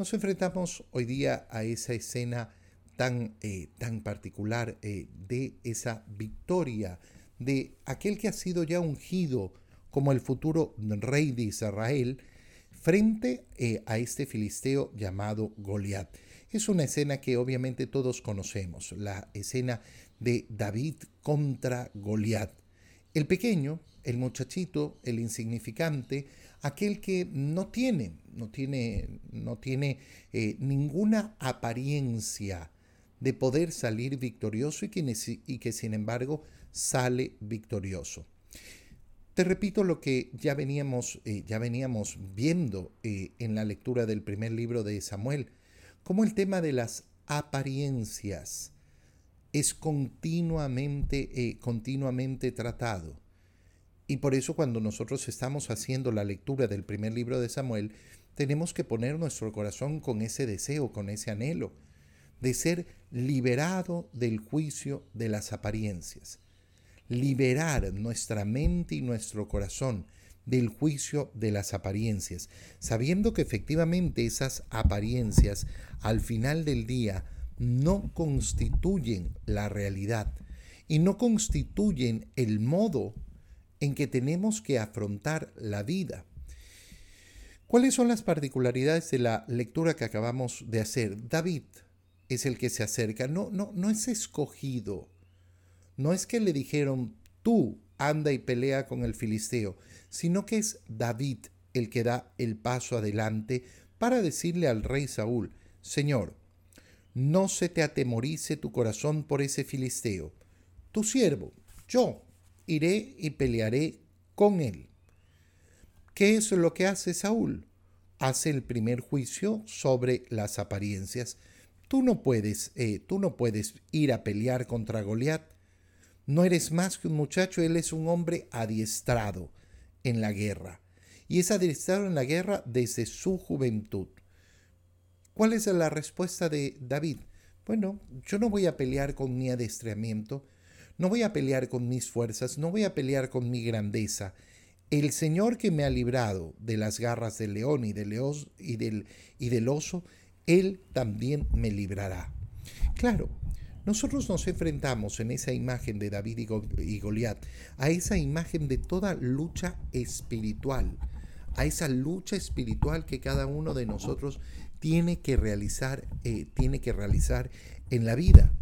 Nos enfrentamos hoy día a esa escena tan, eh, tan particular eh, de esa victoria de aquel que ha sido ya ungido como el futuro rey de Israel frente eh, a este filisteo llamado Goliat. Es una escena que obviamente todos conocemos, la escena de David contra Goliat. El pequeño, el muchachito, el insignificante, aquel que no tiene, no tiene, no tiene eh, ninguna apariencia de poder salir victorioso y que, sin embargo sale victorioso. Te repito lo que ya veníamos, eh, ya veníamos viendo eh, en la lectura del primer libro de Samuel, como el tema de las apariencias es continuamente, continuamente tratado. Y por eso cuando nosotros estamos haciendo la lectura del primer libro de Samuel, tenemos que poner nuestro corazón con ese deseo, con ese anhelo, de ser liberado del juicio de las apariencias. Liberar nuestra mente y nuestro corazón del juicio de las apariencias, sabiendo que efectivamente esas apariencias al final del día no constituyen la realidad y no constituyen el modo en que tenemos que afrontar la vida. ¿Cuáles son las particularidades de la lectura que acabamos de hacer? David es el que se acerca, no, no, no es escogido, no es que le dijeron, tú anda y pelea con el filisteo, sino que es David el que da el paso adelante para decirle al rey Saúl, Señor, no se te atemorice tu corazón por ese filisteo. Tu siervo, yo, iré y pelearé con él. ¿Qué es lo que hace Saúl? Hace el primer juicio sobre las apariencias. Tú no puedes, eh, tú no puedes ir a pelear contra Goliat. No eres más que un muchacho, él es un hombre adiestrado en la guerra. Y es adiestrado en la guerra desde su juventud. ¿Cuál es la respuesta de David? Bueno, yo no voy a pelear con mi adiestramiento, no voy a pelear con mis fuerzas, no voy a pelear con mi grandeza. El Señor que me ha librado de las garras del león y del, del, y del oso, Él también me librará. Claro, nosotros nos enfrentamos en esa imagen de David y Goliat a esa imagen de toda lucha espiritual, a esa lucha espiritual que cada uno de nosotros tiene que realizar, eh, tiene que realizar en la vida.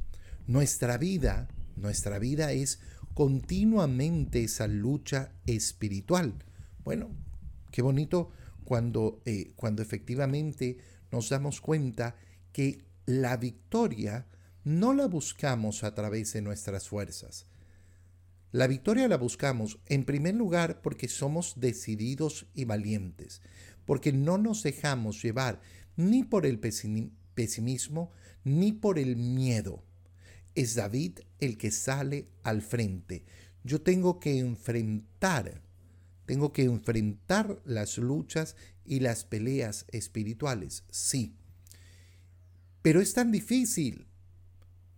Nuestra vida, nuestra vida es continuamente esa lucha espiritual. Bueno, qué bonito cuando, eh, cuando efectivamente nos damos cuenta que la victoria no la buscamos a través de nuestras fuerzas. La victoria la buscamos en primer lugar porque somos decididos y valientes, porque no nos dejamos llevar ni por el pesimismo, ni por el miedo. Es David el que sale al frente. Yo tengo que enfrentar, tengo que enfrentar las luchas y las peleas espirituales, sí. Pero es tan difícil.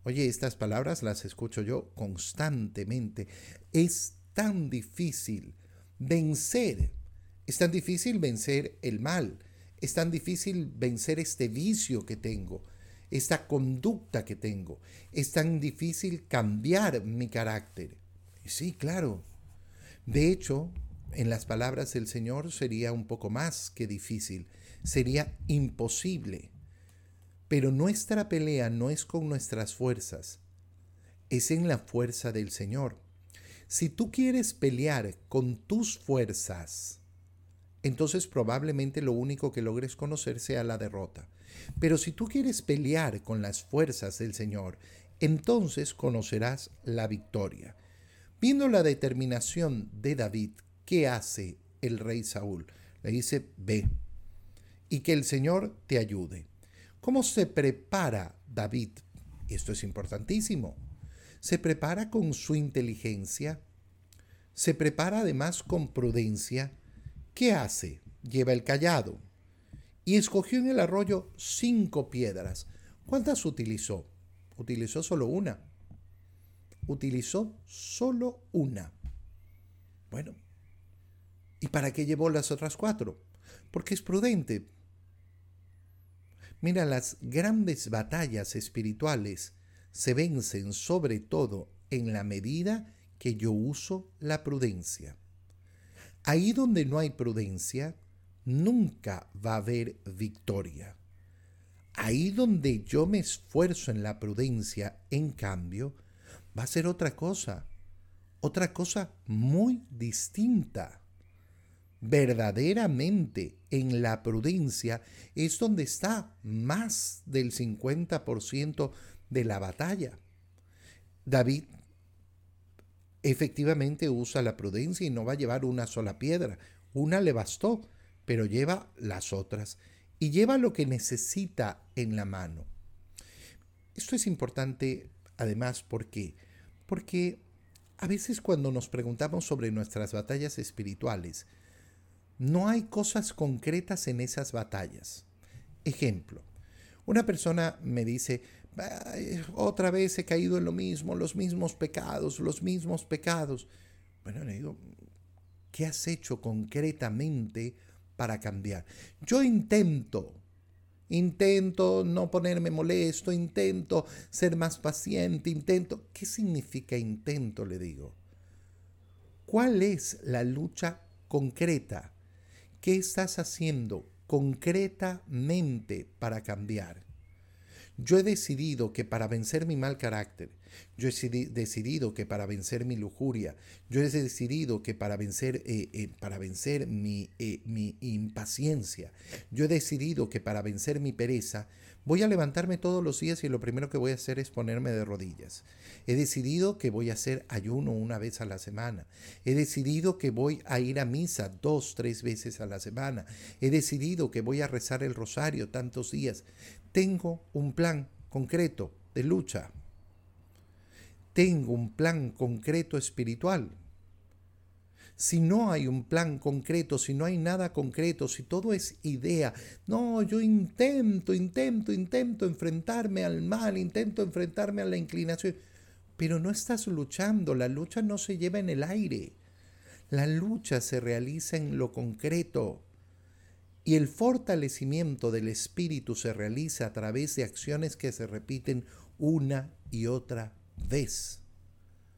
Oye, estas palabras las escucho yo constantemente. Es tan difícil vencer. Es tan difícil vencer el mal es tan difícil vencer este vicio que tengo, esta conducta que tengo. Es tan difícil cambiar mi carácter. Sí, claro. De hecho, en las palabras del Señor sería un poco más que difícil, sería imposible. Pero nuestra pelea no es con nuestras fuerzas, es en la fuerza del Señor. Si tú quieres pelear con tus fuerzas, entonces probablemente lo único que logres conocer sea la derrota. Pero si tú quieres pelear con las fuerzas del Señor, entonces conocerás la victoria. Viendo la determinación de David, ¿qué hace el rey Saúl? Le dice, ve, y que el Señor te ayude. ¿Cómo se prepara David? Esto es importantísimo. Se prepara con su inteligencia, se prepara además con prudencia, ¿Qué hace? Lleva el callado. Y escogió en el arroyo cinco piedras. ¿Cuántas utilizó? Utilizó solo una. Utilizó solo una. Bueno, ¿y para qué llevó las otras cuatro? Porque es prudente. Mira, las grandes batallas espirituales se vencen sobre todo en la medida que yo uso la prudencia. Ahí donde no hay prudencia, nunca va a haber victoria. Ahí donde yo me esfuerzo en la prudencia, en cambio, va a ser otra cosa, otra cosa muy distinta. Verdaderamente en la prudencia es donde está más del 50% de la batalla. David efectivamente usa la prudencia y no va a llevar una sola piedra. Una le bastó, pero lleva las otras y lleva lo que necesita en la mano. Esto es importante además porque porque a veces cuando nos preguntamos sobre nuestras batallas espirituales, no hay cosas concretas en esas batallas. Ejemplo, una persona me dice, otra vez he caído en lo mismo, los mismos pecados, los mismos pecados. Bueno, le digo, ¿qué has hecho concretamente para cambiar? Yo intento, intento no ponerme molesto, intento ser más paciente, intento... ¿Qué significa intento? Le digo. ¿Cuál es la lucha concreta? ¿Qué estás haciendo concretamente para cambiar? Yo he decidido que para vencer mi mal carácter, yo he decidido que para vencer mi lujuria, yo he decidido que para vencer, eh, eh, para vencer mi, eh, mi impaciencia, yo he decidido que para vencer mi pereza, Voy a levantarme todos los días y lo primero que voy a hacer es ponerme de rodillas. He decidido que voy a hacer ayuno una vez a la semana. He decidido que voy a ir a misa dos, tres veces a la semana. He decidido que voy a rezar el rosario tantos días. Tengo un plan concreto de lucha. Tengo un plan concreto espiritual si no hay un plan concreto, si no hay nada concreto, si todo es idea, no, yo intento, intento, intento enfrentarme al mal, intento enfrentarme a la inclinación, pero no estás luchando, la lucha no se lleva en el aire, la lucha se realiza en lo concreto. Y el fortalecimiento del espíritu se realiza a través de acciones que se repiten una y otra vez.